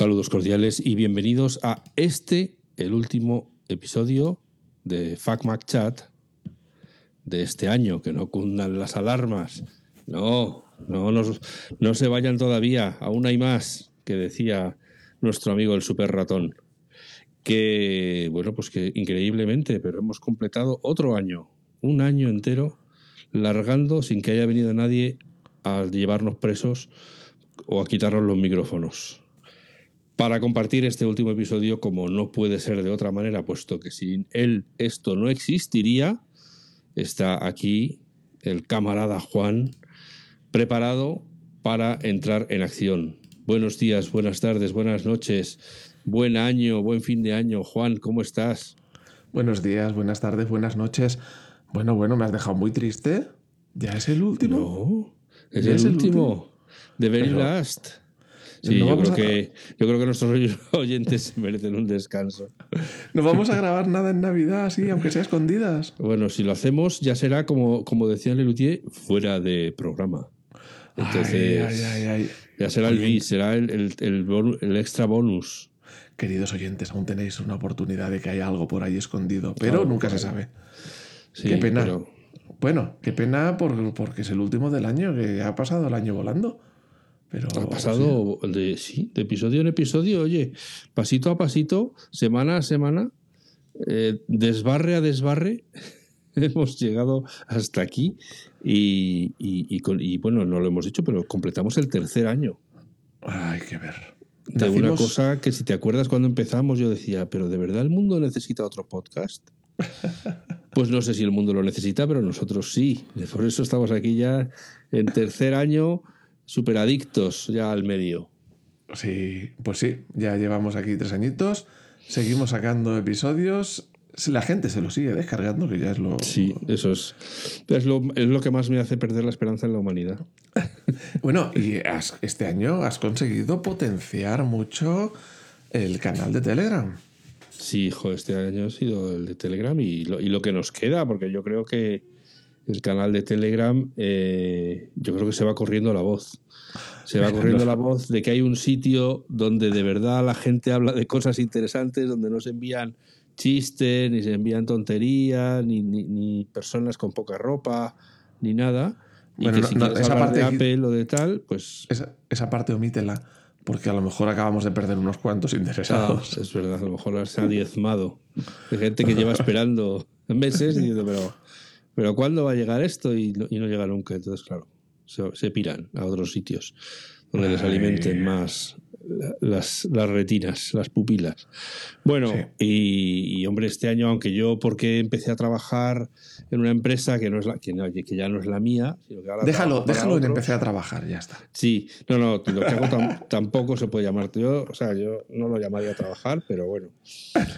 Saludos cordiales y bienvenidos a este, el último episodio de FacMac Chat de este año. Que no cundan las alarmas. No, no, no, no se vayan todavía. Aún hay más, que decía nuestro amigo el super ratón. Que, bueno, pues que increíblemente, pero hemos completado otro año, un año entero, largando sin que haya venido nadie a llevarnos presos o a quitarnos los micrófonos. Para compartir este último episodio, como no puede ser de otra manera, puesto que sin él esto no existiría, está aquí el camarada Juan, preparado para entrar en acción. Buenos días, buenas tardes, buenas noches, buen año, buen fin de año. Juan, ¿cómo estás? Buenos días, buenas tardes, buenas noches. Bueno, bueno, me has dejado muy triste. ¿Ya es el último? No, es, el, último. De very last. Sí, yo, creo que, yo creo que nuestros oyentes merecen un descanso. No vamos a grabar nada en Navidad, así, aunque sea escondidas. Bueno, si lo hacemos, ya será como, como decía Lelutier, fuera de programa. Entonces, ya será el bis, será el, el, el, extra bonus. Queridos oyentes, aún tenéis una oportunidad de que haya algo por ahí escondido, pero nunca se sabe. qué pena. Bueno, qué pena por, porque es el último del año, que ha pasado el año volando. Pero, ha pasado de, sí, de episodio en episodio, oye, pasito a pasito, semana a semana, eh, desbarre a desbarre, hemos llegado hasta aquí y, y, bueno, no lo hemos dicho, pero completamos el tercer año. Hay que ver. De una cosa que si te acuerdas cuando empezamos yo decía, pero ¿de verdad el mundo necesita otro podcast? Pues no sé si el mundo lo necesita, pero nosotros sí. Por eso estamos aquí ya en tercer año superadictos ya al medio. Sí, pues sí, ya llevamos aquí tres añitos, seguimos sacando episodios, la gente se lo sigue descargando, que ya es lo... Sí, eso es, es, lo, es lo que más me hace perder la esperanza en la humanidad. bueno, y este año has conseguido potenciar mucho el canal de Telegram. Sí, hijo, este año ha sido el de Telegram y lo, y lo que nos queda, porque yo creo que el canal de Telegram, eh, yo creo que se va corriendo la voz. Se va corriendo la voz de que hay un sitio donde de verdad la gente habla de cosas interesantes, donde no se envían chistes, ni se envían tonterías, ni, ni, personas con poca ropa, ni nada. Y que si esa parte de Apple o de tal, pues. Esa, esa, parte omítela, porque a lo mejor acabamos de perder unos cuantos interesados. es verdad, a lo mejor se ha diezmado. Hay gente que lleva esperando meses diciendo, pero pero ¿cuándo va a llegar esto? Y no, llega nunca. Entonces, claro, se, piran a otros sitios donde les alimenten más las, las, retinas, las pupilas. Bueno, y, hombre, este año, aunque yo, porque empecé a trabajar en una empresa que no es la, que, que ya no es la mía, sino que déjalo, déjalo en empecé a trabajar, ya está. Sí, no, no, lo que hago tampoco se puede llamar. Yo, o sea, yo no lo llamaría a trabajar, pero bueno,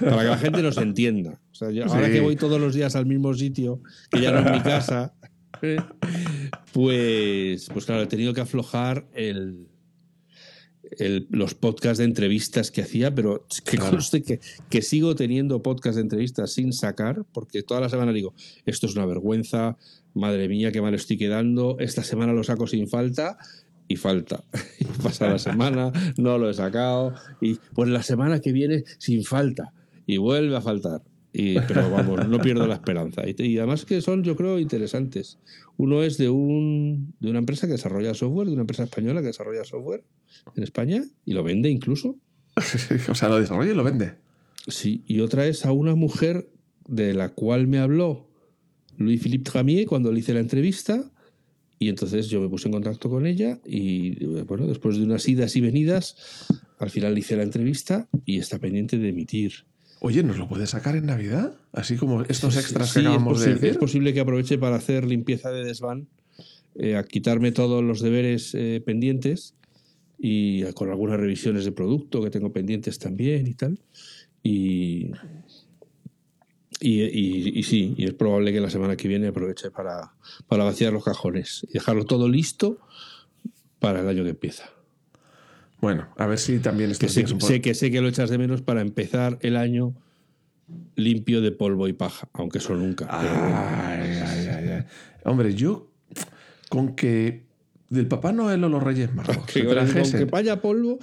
para que la gente nos entienda. O sea, ahora que voy todos los días al mismo sitio, que ya no es mi casa, pues, pues claro, he tenido que aflojar el los podcasts de entrevistas que hacía, pero que conste que, que, sigo teniendo podcasts de entrevistas sin sacar, porque toda la semana digo, esto es una vergüenza, madre mía, qué mal estoy quedando, esta semana lo saco sin falta, y falta. Y pasa la semana, no lo he sacado, y pues la semana que viene sin falta, y vuelve a faltar. Y, pero vamos, no pierdo la esperanza. Y, además que son, yo creo, interesantes. Uno es de, un, de una empresa que desarrolla software, de una empresa española que desarrolla software en España y lo vende incluso. o sea, lo desarrolla y lo vende. Sí, y otra es a una mujer de la cual me habló Louis-Philippe Tramier cuando le hice la entrevista. Y entonces yo me puse en contacto con ella y bueno, después de unas idas y venidas, al final le hice la entrevista y está pendiente de emitir Oye, ¿nos lo puedes sacar en Navidad? Así como estos extras que acabamos de decir. Es posible que aproveche para hacer limpieza de desván, eh, a quitarme todos los deberes eh, pendientes y con algunas revisiones de producto que tengo pendientes también y tal. Y, y, sí, y es probable que la semana que viene aproveche para, para vaciar los cajones y dejarlo todo listo para el año que empieza. Bueno, a ver si también que sé, sé, que sé que lo echas de menos para empezar el año limpio de polvo y paja, aunque eso nunca. Ay, ay, ay, Hombre, yo con que del Papá Noel o los Reyes Magos que, con que vaya polvo.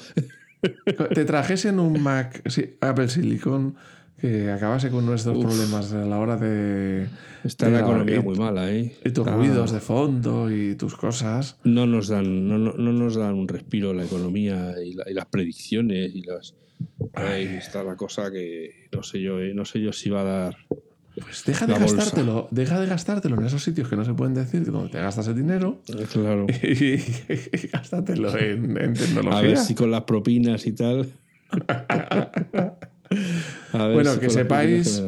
te trajesen un Mac Apple Silicon que acabase con nuestros problemas a la hora de... Está la economía muy mala, ¿eh? Y tus ruidos de fondo y tus cosas. No nos dan, no, no, nos dan un respiro la economía y, las predicciones y las... Ahí está la cosa que no sé yo, ¿eh? no sé yo si va a dar... Pues deja de gastártelo, deja de gastártelo en esos sitios que no se pueden decir, donde te gastas el dinero. Eh, claro. Y, gástatelo en, en tecnología. A ver si con las propinas y tal. bueno, que sepáis,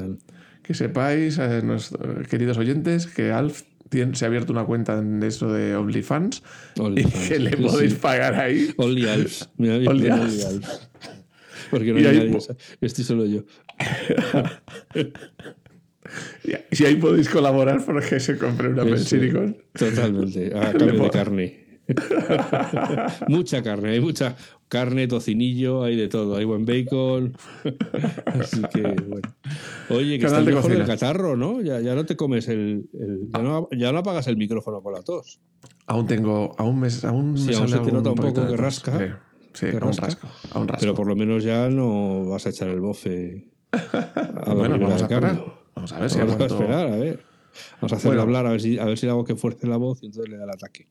que sepáis, eh, queridos oyentes, que Alf se ha abierto una cuenta en eso de OnlyFans y que le podéis pagar ahí. Only Alf. Only Alf. Porque no hay nadie. Estoy solo yo. y ahí podéis colaborar porque se compre una Silicon. Totalmente, a cambio de carne. mucha carne, hay mucha carne, tocinillo, hay de todo, hay buen bacon. Así que, bueno. Oye, que estás mejor el catarro, ¿no? Ya, ya no te comes el. ya, no, ya, no, apagas el micrófono con la tos. Aún tengo. Aún me, aún sí, aún se te nota un poco que rasca. Sí, aún, rasco, aún rasco. Pero por lo menos ya no vas a echar el bofe. A bueno, vamos a esperar. Vamos a ver si Vamos a esperar, a ver. Vamos a hacerle hablar a ver si, a ver si hago que fuerce la voz y entonces le da el ataque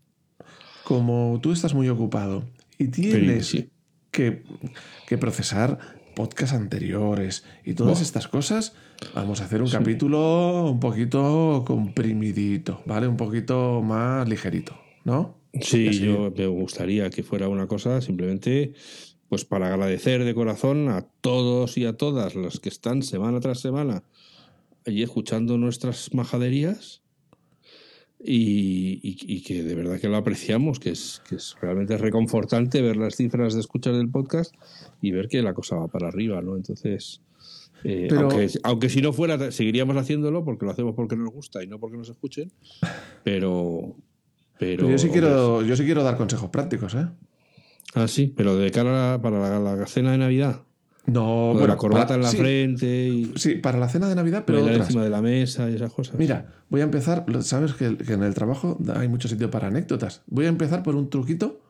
como tú estás muy ocupado y tienes que, procesar podcasts anteriores y todas estas cosas, vamos a hacer un capítulo un poquito comprimidito, ¿vale? Un poquito más ligerito, ¿no? Sí, yo me gustaría que fuera una cosa simplemente pues para agradecer de corazón a todos y a todas los que están semana tras semana allí escuchando nuestras majaderías y, que de verdad que lo apreciamos, que es, que es realmente reconfortante ver las cifras de escuchas del podcast y ver que la cosa va para arriba, ¿no? Entonces, eh, aunque, si no fuera, seguiríamos haciéndolo porque lo hacemos porque nos gusta y no porque nos escuchen, pero... Pero, yo, sí quiero, yo sí quiero dar consejos prácticos, ¿eh? Ah, sí, pero de cara para la cena de Navidad. No, la corbata en la frente. Y... Sí, para la cena de Navidad, pero. encima de la mesa y esas cosas. Mira, voy a empezar. Sabes que, en el trabajo hay mucho sitio para anécdotas. Voy a empezar por un truquito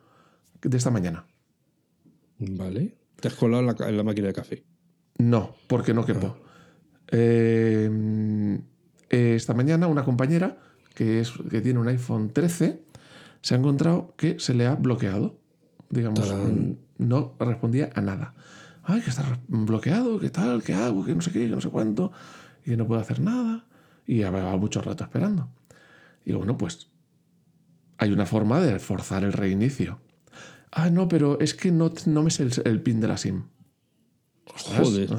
de esta mañana. Vale. ¿Te has colado en la, máquina de café? No, porque no quepo. Ah. Eh, esta mañana, una compañera que, es, que tiene un iPhone 13 se ha encontrado que se le ha bloqueado. Digamos, no respondía a nada ay, que está bloqueado, qué tal, qué hago, que no sé qué, que no sé cuánto, y no puedo hacer nada. Y va mucho rato esperando. Y bueno, pues hay una forma de forzar el reinicio. Ah, no, pero es que no, no me sé el, pin de la SIM. Joder.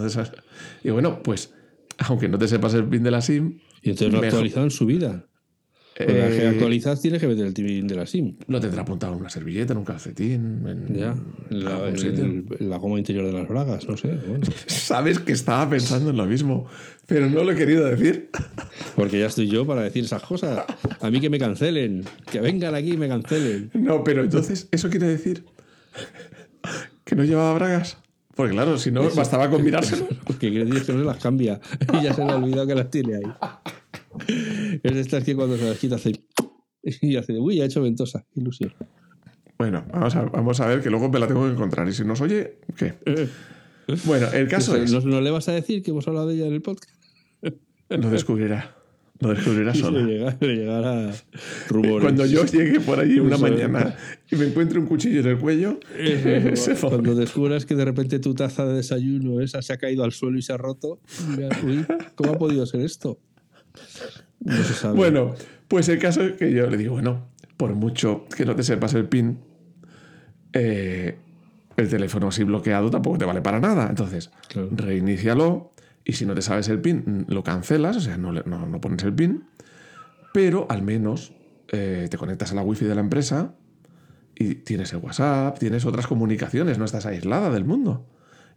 Y bueno, pues, aunque no te sepas el pin de la SIM. Y entonces lo actualizado en su vida. Para que eh, actualizas tienes que meter el TV de la SIM. Lo tendrá apuntado en una servilleta, en un calcetín. En, ya, en la, goma interior de las bragas, no sé. Sabes que estaba pensando en lo mismo, pero no lo he querido decir. Porque ya estoy yo para decir esas cosas. A mí que me cancelen, que vengan aquí y me cancelen. No, pero entonces, ¿eso quiere decir que no llevaba bragas? Porque claro, si no, bastaba con mirárselo. Porque quiere decir que no las cambia y ya se le ha olvidado que las tiene ahí. Es de estas que cuando se las quita hace. Y hace, uy, ha hecho ventosa. Ilusión. Bueno, vamos a, vamos a ver que luego me la tengo que encontrar. Y si nos oye, ¿qué? Bueno, el caso es. ¿No, le vas a decir que hemos hablado de ella en el podcast? Lo descubrirá. Lo descubrirá sola. Le, llegará rumores. Cuando yo llegue por allí una mañana y me encuentre un cuchillo en el cuello, cuando descubras que de repente tu taza de desayuno esa se ha caído al suelo y se ha roto, uy, ¿cómo ha podido ser esto? Bueno, pues el caso es que yo le digo, bueno, por mucho que no te sepas el PIN, eh, el teléfono así bloqueado tampoco te vale para nada. Entonces, reinícialo y si no te sabes el PIN, lo cancelas, o sea, no, no, pones el PIN, pero al menos eh, te conectas a la wifi de la empresa y tienes el WhatsApp, tienes otras comunicaciones, no estás aislada del mundo.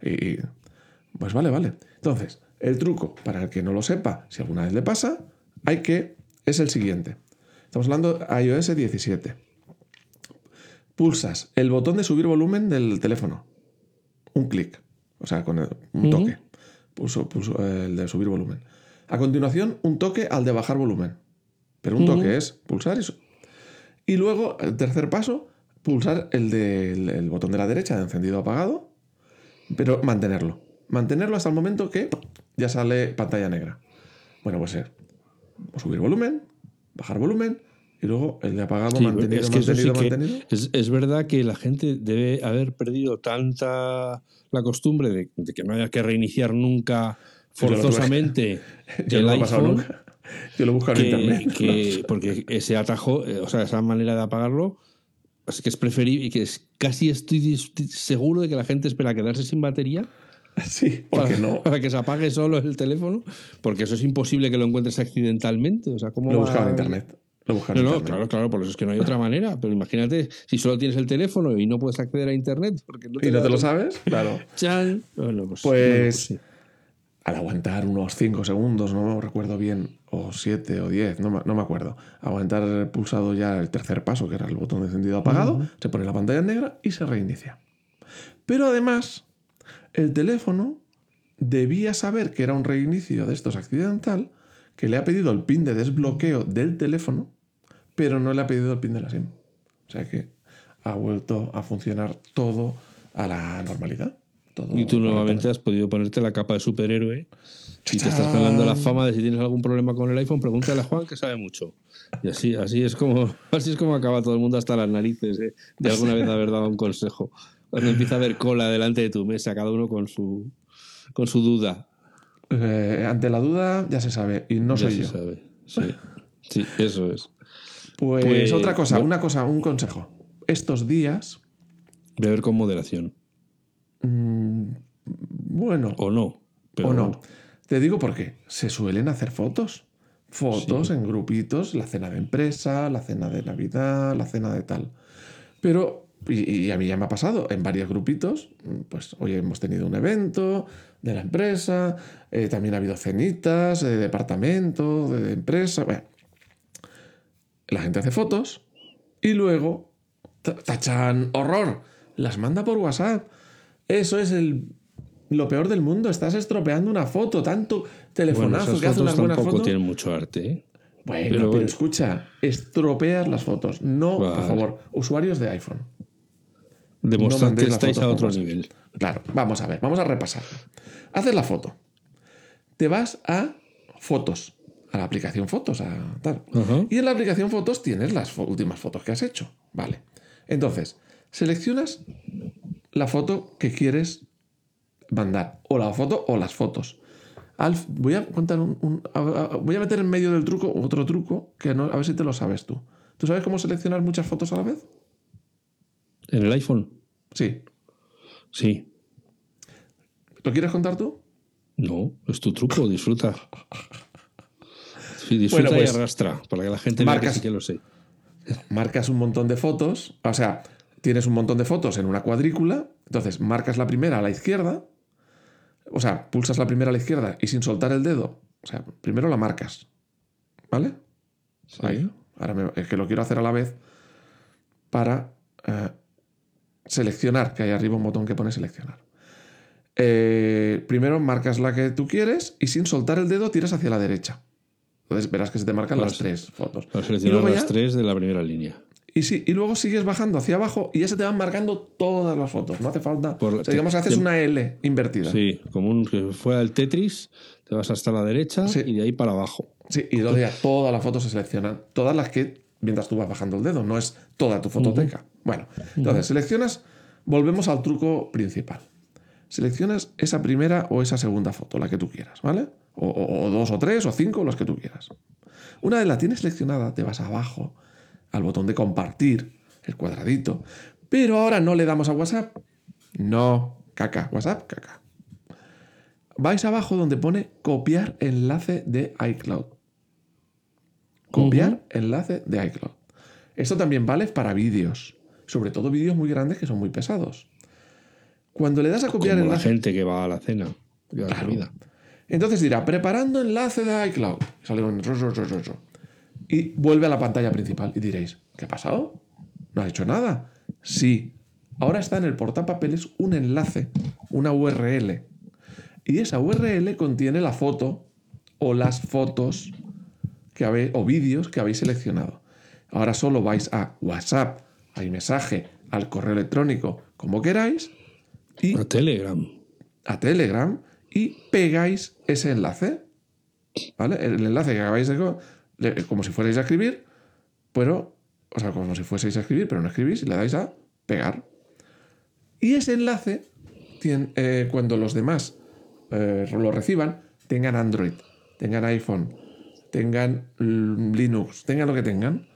Y pues vale, vale. Entonces, el truco, para el que no lo sepa, si alguna vez le pasa, hay que, es el siguiente. Estamos hablando de iOS 17. Pulsas el botón de subir volumen del teléfono. Un clic. O sea, con un toque. Pulso, pulso el de subir volumen. A continuación, un toque al de bajar volumen. Pero un toque es pulsar eso. Y luego, el tercer paso, pulsar el, del botón de la derecha de encendido apagado Pero mantenerlo. Mantenerlo hasta el momento que ya sale pantalla negra. Bueno, pues ser subir volumen, bajar volumen, y luego el de apagado, mantenido, es mantenido, mantenido. Es, verdad que la gente debe haber perdido tanta la costumbre de, que no haya que reiniciar nunca forzosamente Yo el iPhone. Nunca. Yo lo busco en internet. porque ese atajo, eh, o sea, esa manera de apagarlo, es que es preferible y que es, casi estoy seguro de que la gente espera quedarse sin batería. Sí, porque para, no. Para que se apague solo el teléfono, porque eso es imposible que lo encuentres accidentalmente. O sea, ¿cómo lo buscaba en internet. Lo no, no, claro, claro, por eso es que no hay otra manera. Pero imagínate, si solo tienes el teléfono y no puedes acceder a internet. Porque ¿Y no te lo sabes? Claro. Chan. pues, pues al aguantar unos 5 segundos, no recuerdo bien, o 7 o 10, no, me acuerdo, aguantar pulsado ya el tercer paso, que era el botón de encendido apagado, se pone la pantalla negra y se reinicia. Pero además, el teléfono debía saber que era un reinicio de estos accidental, que le ha pedido el pin de desbloqueo del teléfono, pero no le ha pedido el pin de la SIM. O sea que ha vuelto a funcionar todo a la normalidad y tú nuevamente has podido ponerte la capa de superhéroe y te estás ganando la fama de si tienes algún problema con el iPhone, pregúntale a Juan que sabe mucho. Y así, así, es, como, así es como acaba todo el mundo hasta las narices ¿eh? de alguna vez haber dado un consejo. Cuando empieza a haber cola delante de tu mesa, cada uno con su, con su duda. Eh, ante la duda ya se sabe, y no soy yo. Sabe. Sí. sí, eso es. Pues, pues otra cosa, una cosa, un consejo. Estos días. Beber con moderación. Mm, bueno. O no. o no. Te digo por qué. Se suelen hacer fotos. Fotos en grupitos, la cena de empresa, la cena de Navidad, la cena de tal. Pero, y, a mí ya me ha pasado, en varios grupitos, pues hoy hemos tenido un evento de la empresa, eh, también ha habido cenitas de departamento, de, empresa. Bueno, la gente hace fotos y luego, tachan, horror, las manda por WhatsApp. Eso es el, lo peor del mundo. Estás estropeando una foto, tanto telefonazo que hace unas buenas fotos. tienen mucho arte. ¿eh? Bueno, pero, escucha, estropeas las fotos. No, por favor, usuarios de iPhone. Demostrar que estáis a otro nivel. Claro, vamos a ver, vamos a repasar. Haces la foto. Te vas a fotos, a la aplicación fotos, a tal. Y en la aplicación fotos tienes las últimas fotos que has hecho. Vale. Entonces, seleccionas la foto que quieres mandar. O la foto o las fotos. Alf, voy a contar un, voy a meter en medio del truco otro truco que no, a ver si te lo sabes tú. ¿Tú sabes cómo seleccionar muchas fotos a la vez? ¿En el iPhone? Sí. Sí. ¿Lo quieres contar tú? No, es tu truco, disfruta. disfruta y pues, arrastra, para que la gente marcas, que sí que lo sé. Marcas un montón de fotos, o sea, tienes un montón de fotos en una cuadrícula, entonces marcas la primera a la izquierda, o sea, pulsas la primera a la izquierda y sin soltar el dedo, o sea, primero la marcas, ¿vale? Ahí. Ahora es que lo quiero hacer a la vez para eh, seleccionar, que hay arriba un botón que pone seleccionar. Eh, primero marcas la que tú quieres y sin soltar el dedo tiras hacia la derecha. Entonces verás que se te marcan las tres fotos. Para seleccionar las tres de la primera línea. Y sí, y luego sigues bajando hacia abajo y ya se te van marcando todas las fotos. No hace falta. digamos que haces una L invertida. Sí, como un, que fuera el Tetris, te vas hasta la derecha y de ahí para abajo. Sí, y luego ya todas las fotos se seleccionan. Todas las que mientras tú vas bajando el dedo, no es toda tu fototeca. Bueno, entonces seleccionas, volvemos al truco principal. Seleccionas esa primera o esa segunda foto, la que tú quieras, ¿vale? O, o dos o tres o cinco, los que tú quieras. Una vez la tienes seleccionada, te vas abajo al botón de compartir, el cuadradito. Pero ahora no le damos a WhatsApp. No, caca, WhatsApp, caca. Vais abajo donde pone copiar enlace de iCloud. Copiar enlace de iCloud. Esto también vale para vídeos, sobre todo vídeos muy grandes que son muy pesados. Cuando le das a copiar Como enlace. La gente que va a la cena, Entonces dirá, preparando enlace de iCloud. Sale un y vuelve a la pantalla principal. Y diréis, ¿qué ha pasado? ¿No ha hecho nada? Sí. Ahora está en el portapapeles un enlace, una URL. Y esa URL contiene la foto o las fotos que habéis, o vídeos que habéis seleccionado. Ahora solo vais a WhatsApp, a mensaje, al correo electrónico, como queráis, y a Telegram. A Telegram y pegáis ese enlace. ¿Vale? El enlace que acabáis de. como si fuerais a escribir, pero. O sea, como si fueseis a escribir, pero no escribís y le dais a pegar. Y ese enlace, tiene, eh, cuando los demás eh, lo reciban, tengan Android, tengan iPhone, tengan Linux, tengan lo que tengan,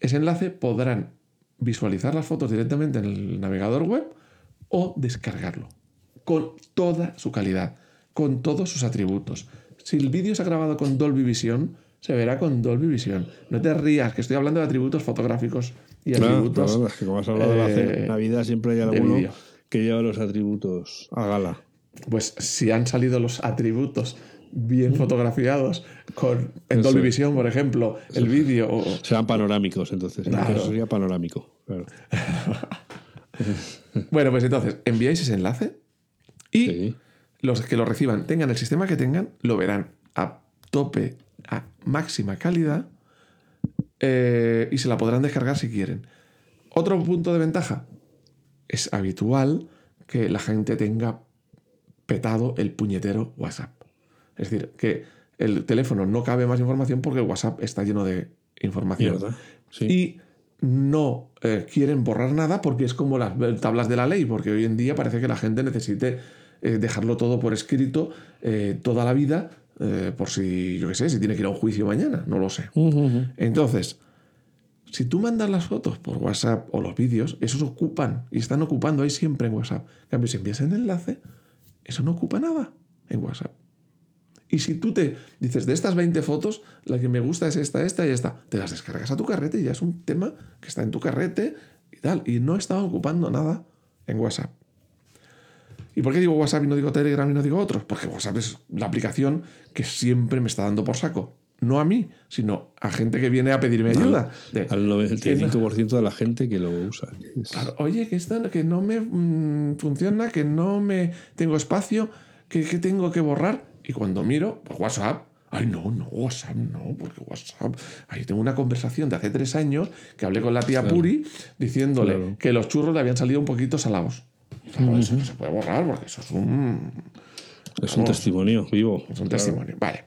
ese enlace podrán visualizar las fotos directamente en el navegador web o descargarlo con toda su calidad, con todos sus atributos. Si el vídeo se ha grabado con Dolby Vision, se verá con Dolby Vision. No te rías, que estoy hablando de atributos fotográficos y atributos. es que como has hablado de la Navidad, siempre hay alguno que lleva los atributos a gala. Pues si han salido los atributos bien fotografiados con en Dolby Vision, por ejemplo, el vídeo. Serán panorámicos, entonces. Eso sería panorámico. bueno, pues entonces, enviáis ese enlace y los que lo reciban, tengan el sistema que tengan, lo verán a tope, a máxima calidad eh, y se la podrán descargar si quieren. Otro punto de ventaja, es habitual que la gente tenga petado el puñetero WhatsApp. Es decir, que el teléfono no cabe más información porque WhatsApp está lleno de información. Y no eh, quieren borrar nada porque es como las tablas de la ley, porque hoy en día parece que la gente necesite eh, dejarlo todo por escrito eh, toda la vida, por si, yo qué sé, si tiene que ir a un juicio mañana, no lo sé. Entonces, si tú mandas las fotos por WhatsApp o los vídeos, esos ocupan y están ocupando ahí siempre en WhatsApp. En cambio, si envías el enlace, eso no ocupa nada en WhatsApp. Y si tú te dices, de estas 20 fotos, la que me gusta es esta, esta y esta, te las descargas a tu carrete y ya es un tema que está en tu carrete y tal. Y no está ocupando nada en WhatsApp. ¿Y por qué digo WhatsApp y no digo Telegram y no digo otros? Porque WhatsApp es la aplicación que siempre me está dando por saco. No a mí, sino a gente que viene a pedirme ayuda. al 95% de la gente que lo usa. oye, que, que no me mm, funciona, que no me tengo espacio, que, que tengo que borrar. Y cuando miro, pues WhatsApp, ay no, no, WhatsApp no, porque WhatsApp, ahí tengo una conversación de hace tres años que hablé con la tía Puri diciéndole que los churros le habían salido un poquito salados. Eso no se puede borrar porque eso es un... Es un testimonio vivo. Es un testimonio, vale.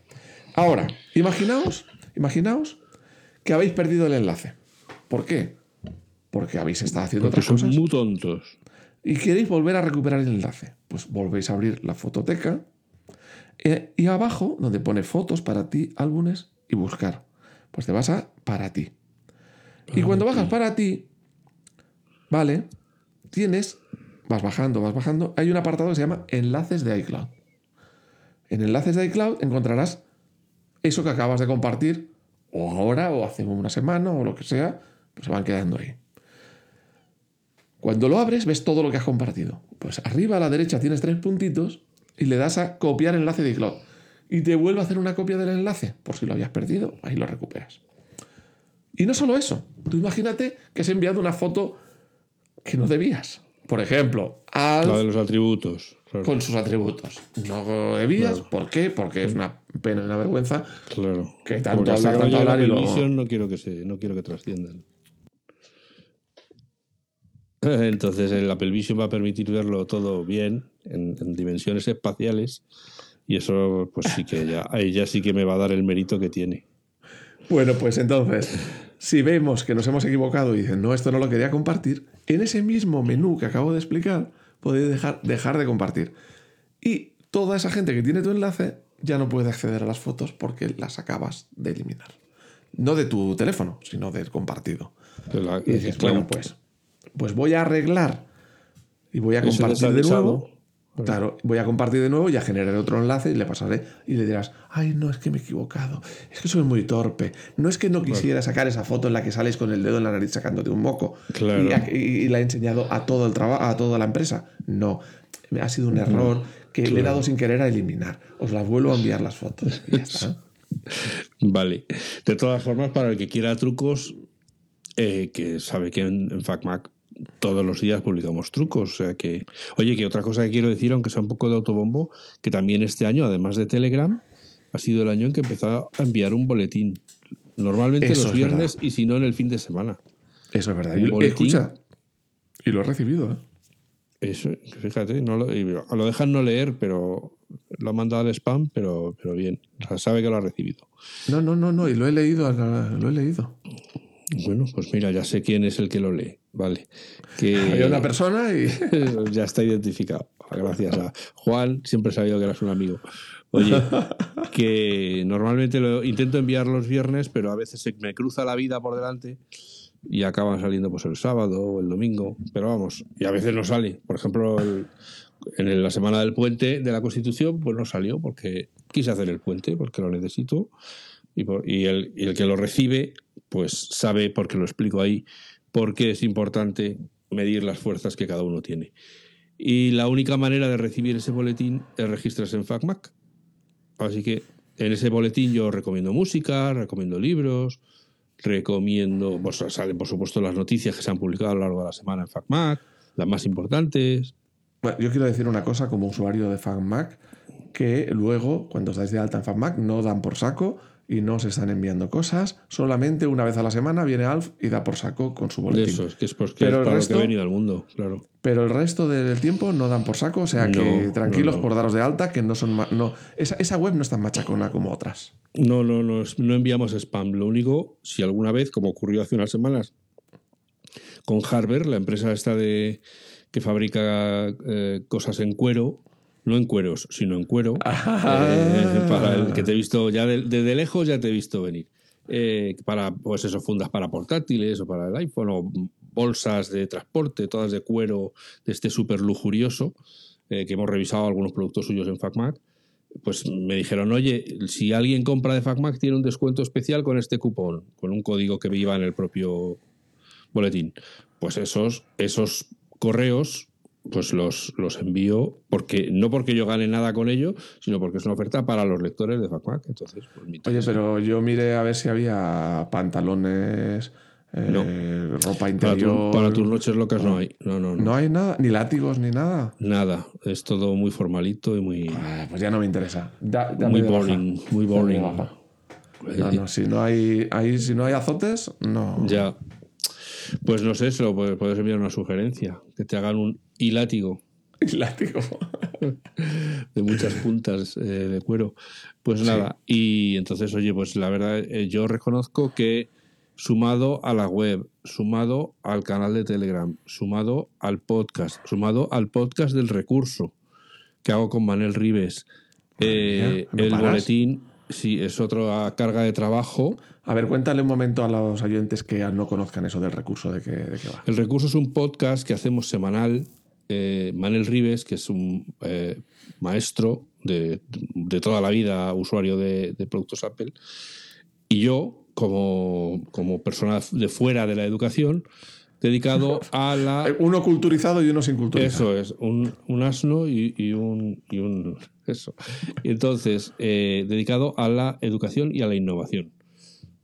Ahora, imaginaos, imaginaos que habéis perdido el enlace. ¿Por qué? Porque habéis estado haciendo porque otras cosas. muy tontos. Y queréis volver a recuperar el enlace. Pues volvéis a abrir la fototeca eh, y abajo, donde pone fotos para ti, álbumes y buscar, pues te vas a para ti. y cuando bajas para ti, vale, tienes, vas bajando, vas bajando, hay un apartado que se llama enlaces de iCloud. En enlaces de iCloud encontrarás eso que acabas de compartir, o ahora, o hace una semana, o lo que sea, pues se van quedando ahí. Cuando lo abres, ves todo lo que has compartido. Pues arriba a la derecha tienes tres puntitos y le das a copiar enlace de iCloud. Y te vuelve a hacer una copia del enlace, por si lo habías perdido, ahí lo recuperas. Y no solo eso, tú imagínate que has enviado una foto que no debías. Por ejemplo, al... de los atributos. Con sus atributos. No debías, ¿por qué? Porque es una pena y una vergüenza. Claro. Que tanto hablar, tanto hablar y luego... no quiero que se, no quiero que trasciendan. Entonces el Apple Vision va a permitir verlo todo bien en, dimensiones espaciales y eso pues sí que ya, ahí ya sí que me va a dar el mérito que tiene. Bueno, pues entonces, si vemos que nos hemos equivocado y dicen, no, esto no lo quería compartir, en ese mismo menú que acabo de explicar, podéis dejar, dejar de compartir. Y toda esa gente que tiene tu enlace ya no puede acceder a las fotos porque las acabas de eliminar. No de tu teléfono, sino del compartido. y dices, bueno, pues pues voy a arreglar y voy a compartir de nuevo. Claro, voy a compartir de nuevo, y a generar otro enlace y le pasaré y le dirás, ay, no, es que me he equivocado, es que soy muy torpe, no es que no quisiera sacar esa foto en la que sales con el dedo en la nariz sacándote un moco y, la he enseñado a todo el trabajo, a toda la empresa. No, ha sido un error que le he dado sin querer a eliminar. Os las vuelvo a enviar las fotos. Y ya está. vale. De todas formas, para el que quiera trucos, eh, que sabe que en, en FacMac todos los días publicamos trucos. O sea que, oye, que otra cosa que quiero decir, aunque sea un poco de autobombo, que también este año, además de Telegram, ha sido el año en que empezó a enviar un boletín. Normalmente los viernes y si no en el fin de semana. Eso es verdad. Y, escucha, y lo he recibido. ¿eh? Eso, fíjate, no lo, lo, dejan no leer, pero lo ha mandado al spam, pero, pero bien. sabe que lo ha recibido. No, no, no, no, y lo he leído, lo he leído. Bueno, pues mira, ya sé quién es el que lo lee. Vale. Que Hay una persona y. ya está identificado. Gracias a Juan, siempre he sabido que eras un amigo. Oye, que normalmente lo intento enviar los viernes, pero a veces se me cruza la vida por delante y acaban saliendo pues el sábado o el domingo, pero vamos, y a veces no sale. Por ejemplo, en la semana del puente de la Constitución, pues no salió porque quise hacer el puente, porque lo necesito, y, el, y el que lo recibe, pues sabe, porque lo explico ahí, por qué es importante medir las fuerzas que cada uno tiene. Y la única manera de recibir ese boletín es registrarse en FacMac. Así que en ese boletín yo recomiendo música, recomiendo libros, Recomiendo, pues salen por supuesto las noticias que se han publicado a lo largo de la semana en FacMac, las más importantes. Bueno, yo quiero decir una cosa como usuario de FacMac, que luego, cuando estáis de alta en FacMac, no dan por saco y no se están enviando cosas. Solamente una vez a la semana viene Alf y da por saco con su boletín. Eso, es que es porque pero es para lo que he venido al mundo, claro. Pero el resto del tiempo no dan por saco, o sea que tranquilos por daros de alta, que no son... No, esa, esa web no es tan machacona como otras. No, no, no, no enviamos spam. Lo único, si alguna vez, como ocurrió hace unas semanas, con Harber, la empresa esta de que fabrica eh, cosas en cuero, no en cueros, sino en cuero. Eh, para el que te he visto ya desde lejos, ya te he visto venir. Eh, para, pues eso, fundas para portátiles o para el iPhone o bolsas de transporte, todas de cuero de este súper lujurioso, eh, que hemos revisado algunos productos suyos en FacMac. Pues me dijeron, oye, si alguien compra de FacMac tiene un descuento especial con este cupón, con un código que viva en el propio boletín. Pues esos, esos correos pues los, los envío porque no porque yo gane nada con ello, sino porque es una oferta para los lectores de FacMac. Entonces, pues, Oye, pero yo miré a ver si había pantalones, eh, ropa interior. Para, tus noches locas no hay. No, no, no. hay nada, ni látigos, ni nada. Nada. Es todo muy formalito y muy. Ah, pues ya no me interesa. muy boring, muy boring. No, no, si no hay, hay, si no hay azotes, no. Ya. Pues no sé, eso puedes enviar una sugerencia. Que te hagan un hilátigo. Hilátigo. de muchas puntas eh, de cuero. Pues nada, y entonces, oye, pues la verdad, eh, yo reconozco que sumado a la web, sumado al canal de Telegram, sumado al podcast, sumado al podcast del recurso que hago con Manel Rives, eh, el boletín, sí, es otra carga de trabajo. A ver, cuéntale un momento a los oyentes que no conozcan eso del recurso, de qué, de qué va. El recurso es un podcast que hacemos semanal. Eh, Manel Rives, que es un eh, maestro de, de, toda la vida, usuario de, de productos Apple, y yo, como, como persona de fuera de la educación, dedicado a la... Uno culturizado y uno sin culturizar. Eso es, un, un asno y, y, un, y, un... Eso. Y entonces, eh, dedicado a la educación y a la innovación.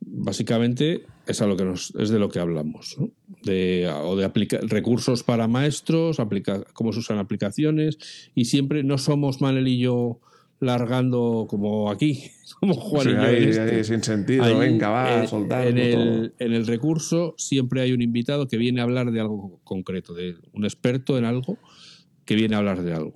Básicamente es, a lo que nos, es de lo que hablamos, ¿no? de, o de aplicar recursos para maestros, aplica, cómo se usan aplicaciones, y siempre no somos Manel y yo largando como aquí, como Juan y este. sin sentido, venga, va, en, el, en el recurso siempre hay un invitado que viene a hablar de algo concreto, de un experto en algo que viene a hablar de algo.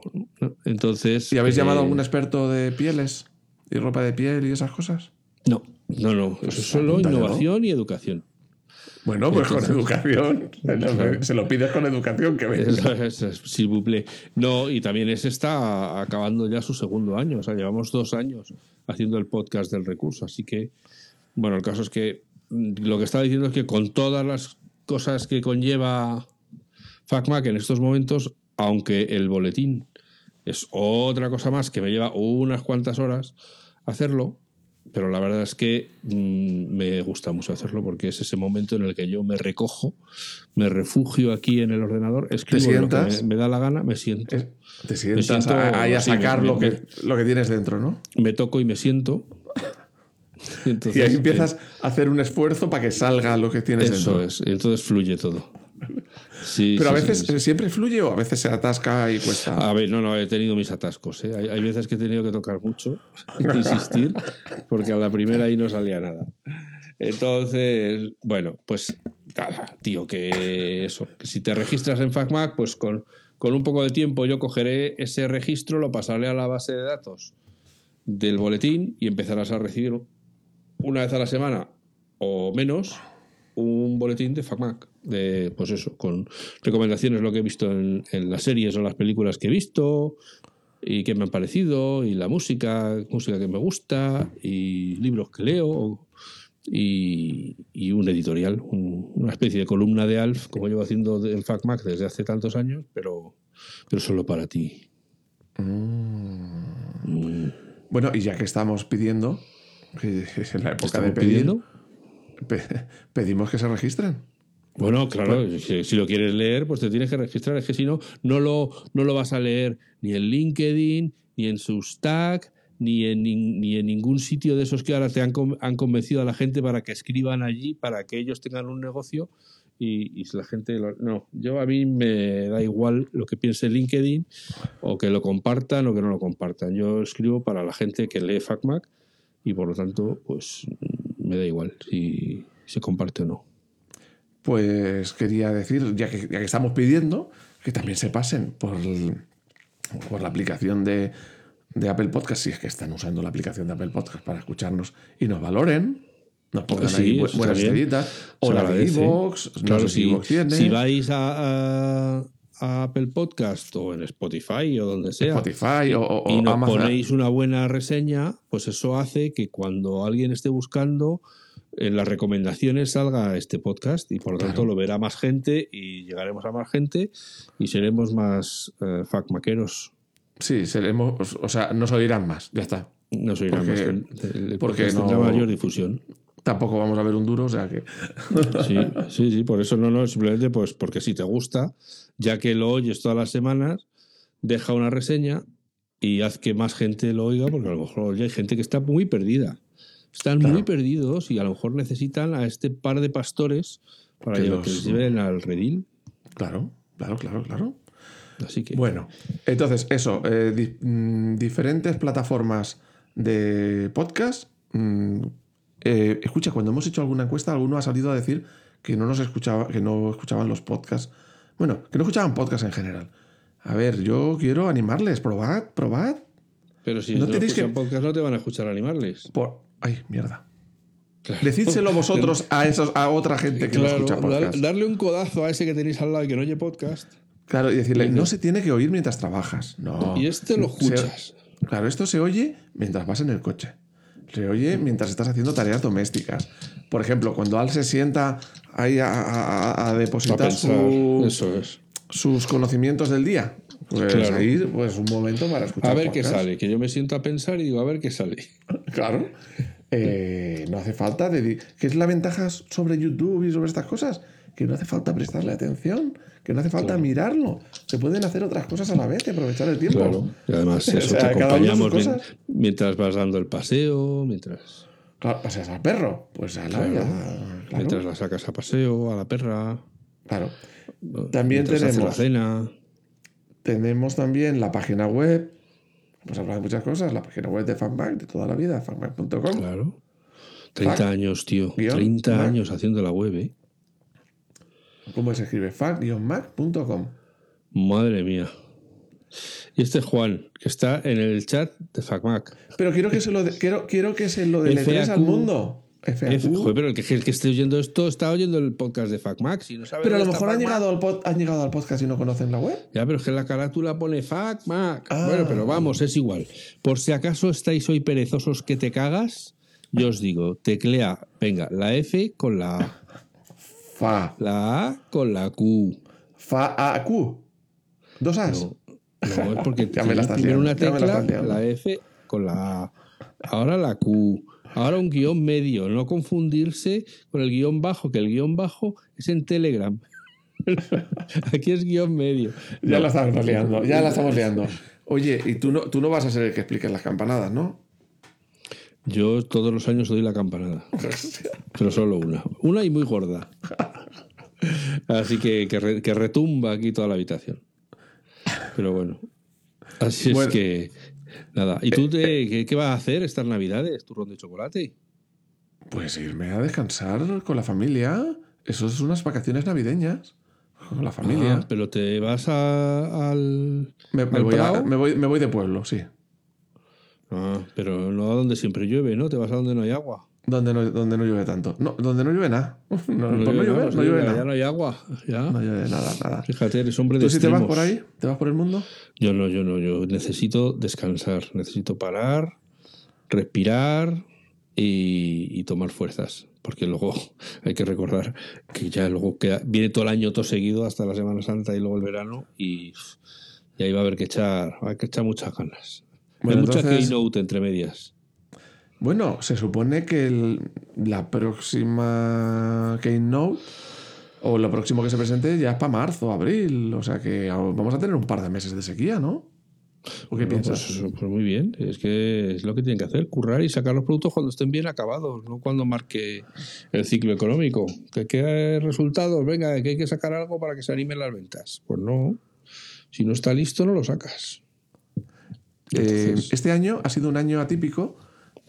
Entonces. ¿Y habéis llamado a eh, algún experto de pieles y ropa de piel y esas cosas? No, no, no. Eso es solo innovación y educación. Bueno, pues con educación. Se lo pides con educación que venga. Si buple. No, y también ese está acabando ya su segundo año. O sea, llevamos dos años haciendo el podcast del recurso. Así que, bueno, el caso es que mm, lo que estaba diciendo es que con todas las cosas que conlleva FacMac en estos momentos, aunque el boletín es otra cosa más que me lleva unas cuantas horas hacerlo, pero la verdad es que mm, me gusta mucho hacerlo porque es ese momento en el que yo me recojo, me refugio aquí en el ordenador, escribo lo que me, da la gana, me siento. Te sientas ahí a, sacar lo, que, lo que tienes dentro, ¿no? Me toco y me siento. Y, ahí empiezas a hacer un esfuerzo para que salga lo que tienes dentro. Eso es, entonces fluye todo. Pero a veces siempre fluye o a veces se atasca y cuesta. A ver, no, no, he tenido mis atascos. ¿eh? Hay, veces que he tenido que tocar mucho, insistir, porque a la primera ahí no salía nada. Entonces, bueno, pues nada, tío, que eso. Que si te registras en FacMac, pues con, con un poco de tiempo yo cogeré ese registro, lo pasaré a la base de datos del boletín y empezarás a recibir una vez a la semana o menos un boletín de FacMac, de pues eso, con recomendaciones, lo que he visto en, las series o las películas que he visto y que me han parecido, y la música, música que me gusta, y libros que leo, y, un editorial, una especie de columna de Alf, como llevo haciendo en FacMac desde hace tantos años, pero, pero solo para ti. Mm. Bueno, y ya que estamos pidiendo, que es en la época de pedir, pedimos que se registren. Bueno, claro, pues si, lo quieres leer, pues te tienes que registrar. Es que si no, no lo, no lo vas a leer ni en LinkedIn, ni en Substack, ni en, ni en ningún sitio de esos que ahora te han, han convencido a la gente para que escriban allí, para que ellos tengan un negocio. Y, y la gente. no, yo a mí me da igual lo que piense LinkedIn, o que lo compartan o que no lo compartan. Yo escribo para la gente que lee FacMac y por lo tanto, pues me da igual si se comparte o no. Pues quería decir, ya que, ya que estamos pidiendo, que también se pasen por, por la aplicación de, de, Apple Podcast, si es que están usando la aplicación de Apple Podcast para escucharnos y nos valoren. Nos pongan ahí buenas estrellitas. O la de Evox. Claro, si, si, vais a, Apple Podcast o en Spotify o donde sea. Spotify o, y nos ponéis una buena reseña, pues eso hace que cuando alguien esté buscando en las recomendaciones salga este podcast y por lo tanto lo verá más gente y llegaremos a más gente y seremos más eh, facmaqueros. Sí, seremos, o sea, nos oirán más, ya está. Nos oirán más. porque tendrá mayor difusión. Tampoco vamos a ver un duro, o sea que. sí, sí, sí, por eso no, no, simplemente pues porque si te gusta, ya que lo oyes todas las semanas, deja una reseña y haz que más gente lo oiga, porque a lo mejor hay gente que está muy perdida. Están muy perdidos y a lo mejor necesitan a este par de pastores para que, los... lleven al redil. Claro, claro, claro, claro. Así que. Bueno, entonces, eso, eh, mm, diferentes plataformas de podcast. Mm, eh, escucha, cuando hemos hecho alguna encuesta, alguno ha salido a decir que no nos escuchaba, que no escuchaban los podcasts. Bueno, que no escuchaban podcasts en general. A ver, yo quiero animarles, probad, probad. Pero si no tenéis que podcast no te van a escuchar animarles. Por... Ay, mierda. Decídselo vosotros a esos, a otra gente que no escucha podcast. Darle un codazo a ese que tenéis al lado y que no oye podcast. Claro, y decirle, no se tiene que oír mientras trabajas. No. Y este lo escuchas. claro, esto se oye mientras vas en el coche. Se oye mientras estás haciendo tareas domésticas. Por ejemplo, cuando Al se sienta ahí a, depositar sus conocimientos del día. Pues ahí, pues un momento para escuchar. A ver qué sale, que yo me siento a pensar y digo, a ver qué sale. Claro. Eh, no hace falta. De, ¿Qué es la ventaja sobre YouTube y sobre estas cosas? Que no hace falta prestarle atención, que no hace falta mirarlo. Se pueden hacer otras cosas a la vez y aprovechar el tiempo. Claro. Y además, eso, te acompañamos mientras vas dando el paseo, mientras. Claro, paseas al perro. Pues a la Mientras la sacas a paseo, a la perra. Claro. También tenemos. La cena. Tenemos también la página web. Hemos hablado de muchas cosas. La página web de Fanback de toda la vida, fanback.com. Claro. 30 años, tío. 30 años haciendo la web, ¿eh? ¿Cómo se escribe? fac-mac.com. Madre mía. Y este es Juan, que está en el chat de FacMac. Pero quiero que se lo, quiero, quiero que se lo deletres al mundo. Joder, pero el que, el que esté oyendo esto está oyendo el podcast de FacMac. Si no pero a lo mejor han llegado, al han llegado al podcast y no conocen la web. Ya, pero es que la carátula pone FacMac. Ah. Bueno, pero vamos, es igual. Por si acaso estáis hoy perezosos que te cagas, yo os digo, teclea, venga, la F con la A. Fa. La A con la Q. Fa, A, Q. ¿Dos As? No, es porque primero una tecla, la F con la A. Ahora la Q. Ahora un guion medio, no confundirse con el guion bajo, que el guion bajo es en Telegram. Aquí es guion medio. Ya la estamos liando, ya la estamos liando. Oye, y tú no, tú no vas a ser el que explique las campanadas, ¿no? Yo todos los años doy la campanada. pero solo una. Una y muy gorda. Así que, que, retumba aquí toda la habitación. Pero bueno. Así es que Nada. ¿Y tú eh, eh, qué, vas a hacer estas navidades? ¿Turrón de chocolate? Pues irme a descansar con la familia. Eso es unas vacaciones navideñas. con la familia. Ah, pero te vas al. Me, voy me, voy, de pueblo, sí. Ah, pero no a donde siempre llueve, ¿no? Te vas a donde no hay agua. Donde no, donde no llueve tanto. No, donde no llueve nada. No, no, llueve, no llueve, nada. Ya no hay agua. Ya. No llueve nada, nada. Fíjate, eres hombre de ¿Tú si te vas por ahí? ¿Te vas por el mundo? Yo no, yo no. Yo necesito descansar. Necesito parar, respirar y, tomar fuerzas. Porque luego hay que recordar que ya luego queda, viene todo el año todo seguido hasta la Semana Santa y luego el verano y, y ahí va a haber que echar, va a haber que echar muchas ganas. Bueno, hay mucha keynote entre medias. Bueno, se supone que la próxima Keynote o lo próximo que se presente ya es para marzo, abril. O sea que vamos a tener un par de meses de sequía, ¿no? ¿O qué piensas? Pues, pues, muy bien, es que es lo que tienen que hacer, currar y sacar los productos cuando estén bien acabados, no cuando marque el ciclo económico. Que qué resultados, venga, que hay que sacar algo para que se animen las ventas. Pues no, si no está listo no lo sacas. Eh, este año ha sido un año atípico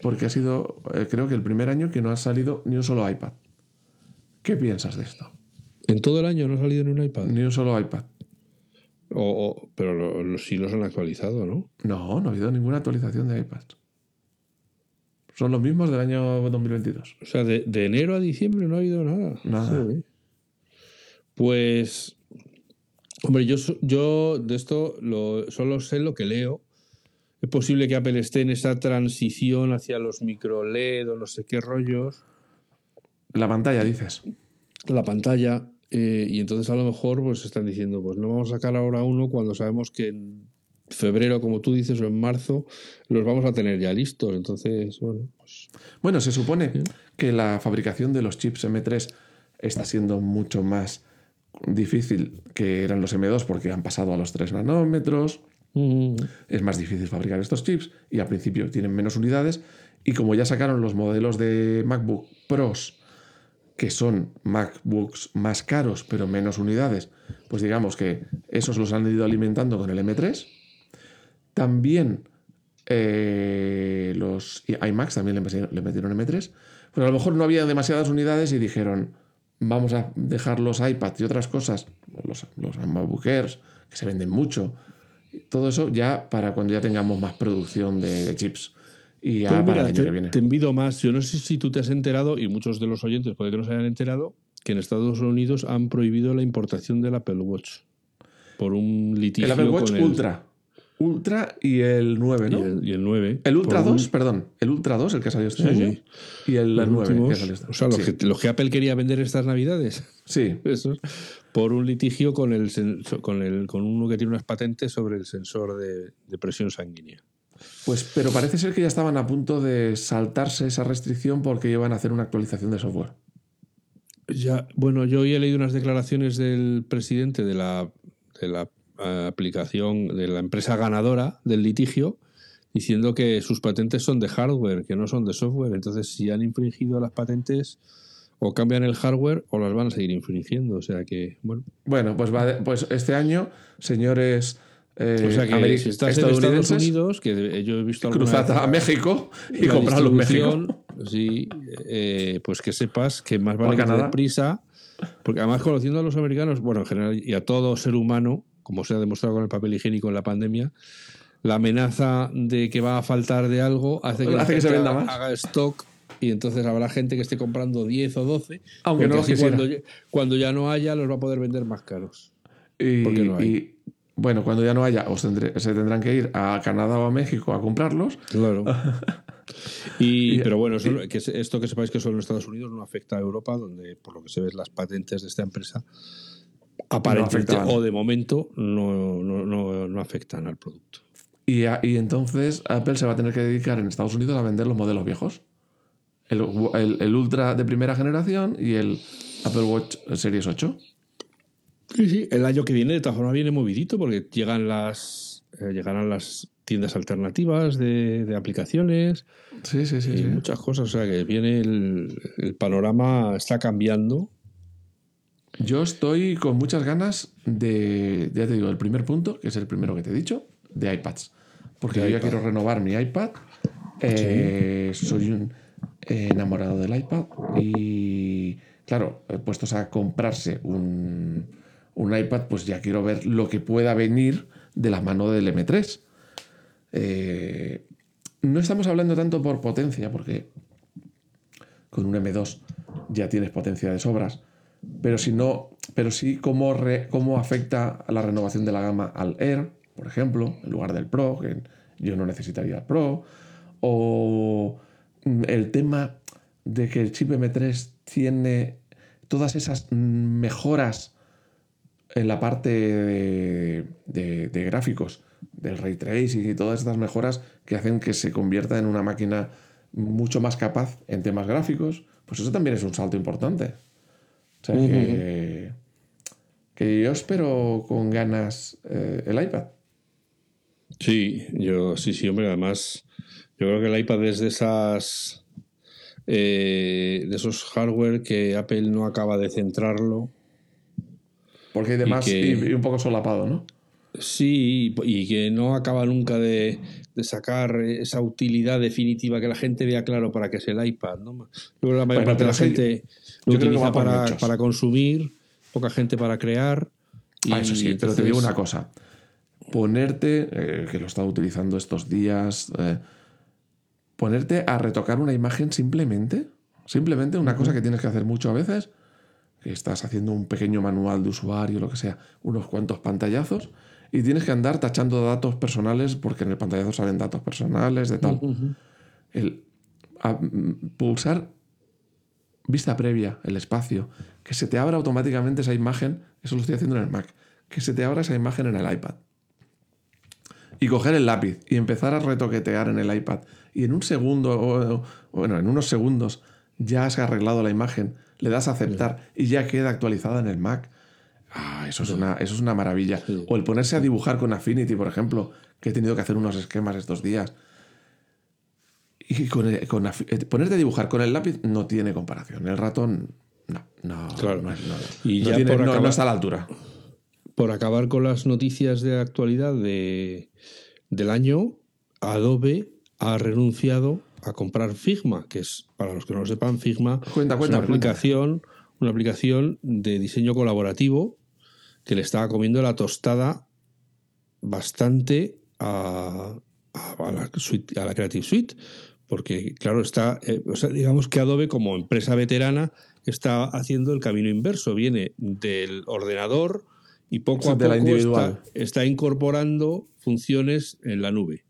porque ha sido, eh, creo que el primer año que no ha salido ni un solo iPad. ¿Qué piensas de esto? ¿En todo el año no ha salido ni un iPad? Ni un solo iPad. O, pero sí los han actualizado, ¿no? No, no ha habido ninguna actualización de iPad. Son los mismos del año 2022. O sea, de, enero a diciembre no ha habido nada. Nada. Pues, hombre, yo, yo de esto lo, solo sé lo que leo es posible que Apple esté en esa transición hacia los micro LED o no sé qué rollos. La pantalla, dices. La pantalla. Eh, y entonces a lo mejor pues están diciendo, pues no vamos a sacar ahora uno cuando sabemos que en febrero, como tú dices, o en marzo, los vamos a tener ya listos. Entonces, bueno. Pues... Bueno, se supone que la fabricación de los chips M3 está siendo mucho más difícil que eran los M2 porque han pasado a los 3 nanómetros. Es más difícil fabricar estos chips y al principio tienen menos unidades. Y como ya sacaron los modelos de MacBook Pros, que son MacBooks más caros pero menos unidades, pues digamos que esos los han ido alimentando con el M3. También eh, los iMacs también le metieron, M3, pero a lo mejor no había demasiadas unidades y dijeron, vamos a dejar los iPads y otras cosas, los, los MacBook Airs, que se venden mucho, todo eso ya para cuando ya tengamos más producción de, chips. Y ya pues para el año te, viene. Te envido más. Yo no sé si tú te has enterado, y muchos de los oyentes puede que no se hayan enterado, que en Estados Unidos han prohibido la importación del Apple Watch. Por un litigio. El Apple Watch Ultra. Ultra y el 9, ¿no? Y el, 9. El Ultra 2, perdón. El Ultra 2, el que salió este año. Y el, 9, que salió este O sea, los, que, que, Apple quería vender estas navidades. Sí. Eso por un litigio con, el, con, el, con uno que tiene unas patentes sobre el sensor de, presión sanguínea. Pues, pero parece ser que ya estaban a punto de saltarse esa restricción porque iban a hacer una actualización de software. Ya, bueno, yo hoy he leído unas declaraciones del presidente de la, de la eh, aplicación de la empresa ganadora del litigio diciendo que sus patentes son de hardware, que no son de software. Entonces, si han infringido las patentes, o cambian el hardware o las van a seguir infringiendo. O sea que, bueno. Bueno, pues, va pues este año, señores. Eh, o sea que si estás en Estados Unidos, que yo he visto cruzad a México y comprarlo en México. Sí, eh, pues que sepas que más vale que prisa, porque además conociendo a los americanos, bueno, en general y a todo ser humano, como se ha demostrado con el papel higiénico en la pandemia, la amenaza de que va a faltar de algo hace que, hace que se venda más. haga stock y entonces habrá gente que esté comprando 10 o 12, aunque no cuando, cuando, ya no haya los va a poder vender más caros. Y, bueno, cuando ya no haya, se tendrán que ir a Canadá o a México a comprarlos. Claro. y, pero bueno, que esto que sepáis que solo en Estados Unidos no afecta a Europa, donde por lo que se ve las patentes de esta empresa aparentemente o de momento no, no, no, afectan al producto. Y, y entonces Apple se va a tener que dedicar en Estados Unidos a vender los modelos viejos el, Ultra de primera generación y el Apple Watch Series 8. Sí, sí, el año que viene de todas formas viene movidito porque llegan las eh, llegarán las tiendas alternativas de, aplicaciones. Sí, sí, sí, y Muchas cosas. O sea que viene el, el, panorama está cambiando. Yo estoy con muchas ganas de, ya te digo, el primer punto, que es el primero que te he dicho, de iPads. Porque yo ya quiero renovar mi iPad. Eh, soy un enamorado del iPad y, claro, puestos a comprarse un, un iPad, pues ya quiero ver lo que pueda venir de la mano del M3. Eh, no estamos hablando tanto por potencia, porque con un M2 ya tienes potencia de sobras, pero si no, pero sí cómo, cómo afecta la renovación de la gama al Air, por ejemplo, en lugar del Pro, que yo no necesitaría el Pro, o el tema de que el chip M3 tiene todas esas mejoras en la parte de, de gráficos, del ray tracing y todas estas mejoras que hacen que se convierta en una máquina mucho más capaz en temas gráficos, pues eso también es un salto importante. O sea que, yo espero con ganas eh, el iPad. Sí, yo sí, sí, hombre, además yo creo que el iPad es de esas eh, de esos hardware que Apple no acaba de centrarlo. Porque hay demás y un poco solapado, ¿no? Sí, y que no acaba nunca de, sacar esa utilidad definitiva que la gente vea claro para que es el iPad. ¿no? Yo creo que la mayor parte de la gente lo utiliza para, consumir, poca gente para crear. ah, eso sí, pero te digo una cosa. Ponerte, eh, que lo he estado utilizando estos días, eh, ponerte a retocar una imagen simplemente, simplemente una cosa que tienes que hacer mucho a veces, que estás haciendo un pequeño manual de usuario, lo que sea, unos cuantos pantallazos y tienes que andar tachando datos personales porque en el pantallazo salen datos personales de tal. El pulsar vista previa, el espacio, que se te abra automáticamente esa imagen, eso lo estoy haciendo en el Mac, que se te abra esa imagen en el iPad. Y coger el lápiz y empezar a retoquetear en el iPad. Y en un segundo, o, bueno, en unos segundos, ya has arreglado la imagen, le das a aceptar y ya queda actualizada en el Mac. Ah, eso es una, eso es una maravilla. O el ponerse a dibujar con Affinity, por ejemplo, que he tenido que hacer unos esquemas estos días. Y con, eh, ponerte a dibujar con el lápiz no tiene comparación. El ratón, no, no, no, y ya no, está a la altura. Por acabar con las noticias de actualidad de, del año, Adobe ha renunciado a comprar Figma, que es, para los que no lo sepan, Figma es una aplicación, una aplicación de diseño colaborativo que le estaba comiendo la tostada bastante a, a, la, a la, Creative Suite. Porque, claro, está, eh, o sea, digamos que Adobe como empresa veterana está haciendo el camino inverso. Viene del ordenador y poco a poco está, está incorporando funciones en la nube.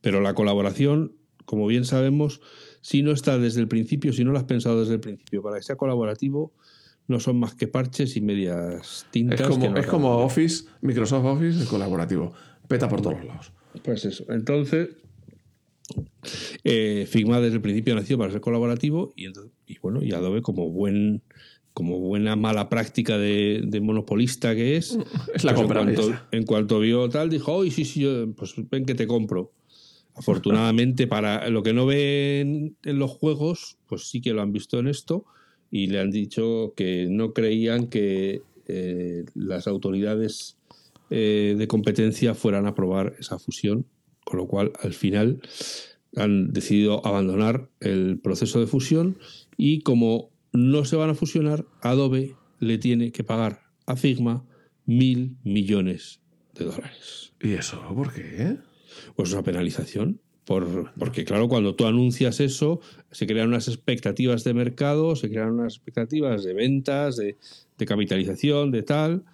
Pero la colaboración, como bien sabemos, si no está desde el principio, si no lo has pensado desde el principio, para que sea colaborativo, no son más que parches y medias tintas. Es como, es como Office, Microsoft Office, colaborativo. Peta por todos lados. Pues eso. Entonces, eh, Figma desde el principio nació para ser colaborativo y, y, bueno, y Adobe como buen como buena mala práctica de, monopolista que es, es la pues compra en, cuanto, en cuanto vio tal, dijo, hoy sí, sí, pues ven que te compro. Afortunadamente, para lo que no ven en los juegos, pues sí que lo han visto en esto y le han dicho que no creían que eh, las autoridades eh, de competencia fueran a aprobar esa fusión, con lo cual al final han decidido abandonar el proceso de fusión y como no se van a fusionar, Adobe le tiene que pagar a Figma mil millones de dólares. ¿Y eso por qué? Pues una penalización. Por, porque claro, cuando tú anuncias eso, se crean unas expectativas de mercado, se crean unas expectativas de ventas, de, capitalización, de tal,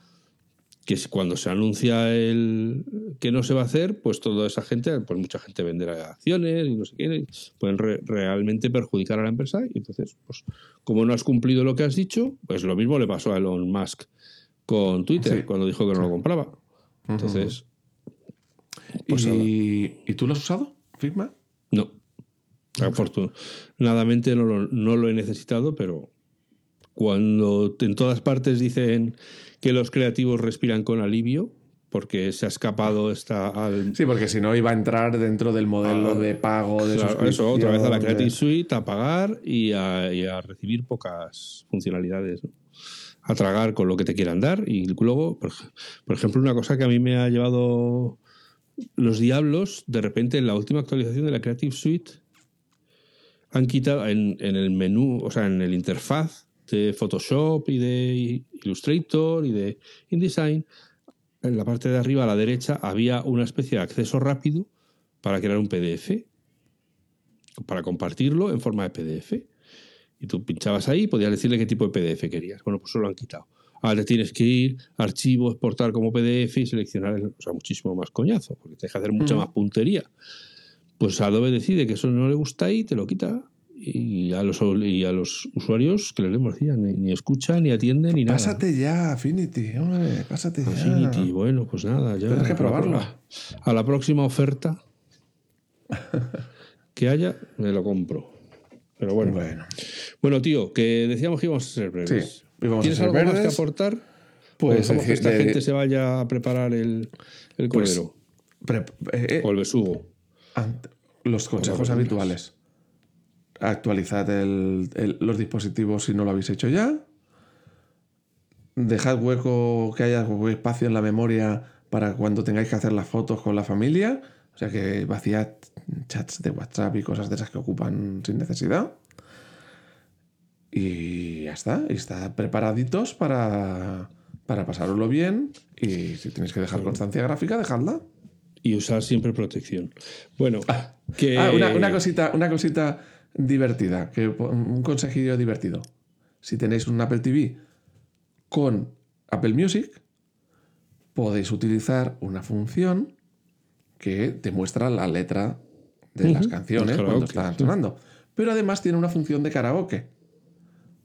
que cuando se anuncia el que no se va a hacer, pues toda esa gente, pues mucha gente venderá acciones y no sé qué, pueden realmente perjudicar a la empresa. Y entonces, pues como no has cumplido lo que has dicho, pues lo mismo le pasó a Elon Musk con Twitter, cuando dijo que no lo compraba. Entonces... Pues ¿Y tú lo has usado? Figma? No. Afortunadamente no lo, no lo he necesitado, pero cuando en todas partes dicen que los creativos respiran con alivio, porque se ha escapado esta al... Sí, porque si no iba a entrar dentro del modelo de pago de Eso, otra vez a la Creative Suite, a pagar y a, recibir pocas funcionalidades. A tragar con lo que te quieran dar. Y luego, por, por, ejemplo, una cosa que a mí me ha llevado los diablos, de repente en la última actualización de la Creative Suite, han quitado en, el menú, o sea, en el interfaz de Photoshop y de Illustrator y de InDesign, en la parte de arriba a la derecha había una especie de acceso rápido para crear un PDF, para compartirlo en forma de PDF. Y tú pinchabas ahí y podías decirle qué tipo de PDF querías. Bueno, pues eso lo han quitado. Ahora tienes que ir, archivo, exportar como PDF y seleccionar, o sea, muchísimo más coñazo, porque te deja hacer mucha más puntería. Pues Adobe decide que eso no le gusta y te lo quita. Y a los, y a los usuarios que les demos ni, ni escuchan, ni atienden, ni nada. Pásate ya, Affinity, hombre, pásate ya. Affinity, bueno, pues nada, ya. Tienes que probarlo. A la próxima oferta que haya, me lo compro. Pero bueno. Bueno, bueno tío, que decíamos que íbamos a ser breves. ¿Tienes algo más que aportar? Pues que esta gente se vaya a preparar el, el pues, cordero. Eh, o el besugo. Los consejos habituales. Actualizad los dispositivos si no lo habéis hecho ya. Dejad hueco, que haya espacio en la memoria para cuando tengáis que hacer las fotos con la familia. O sea que vaciad chats de WhatsApp y cosas de esas que ocupan sin necesidad. Y ya está. Y está preparaditos para, para pasároslo bien. Y si tenéis que dejar constancia gráfica, dejadla y usar siempre protección. Bueno, ah, que... Ah, una, cosita, una cosita divertida, que, un consejillo divertido. Si tenéis un Apple TV con Apple Music, podéis utilizar una función que te muestra la letra de las canciones cuando están sonando. Pero además tiene una función de karaoke.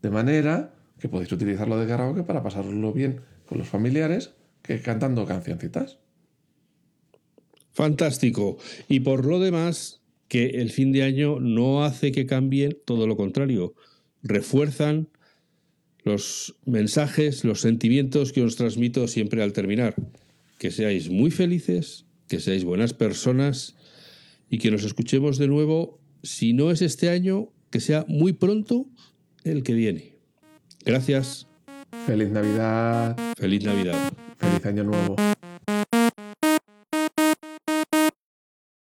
De manera que podéis utilizarlo de karaoke para pasarlo bien con los familiares que cantando cancioncitas. Fantástico. Y por lo demás, que el fin de año no hace que cambien, todo lo contrario, refuerzan los mensajes, los sentimientos que os transmito siempre al terminar. Que seáis muy felices, que seáis buenas personas y que nos escuchemos de nuevo, si no es este año, que sea muy pronto el que viene. Gracias. Feliz Navidad. Feliz Navidad. Feliz Año Nuevo.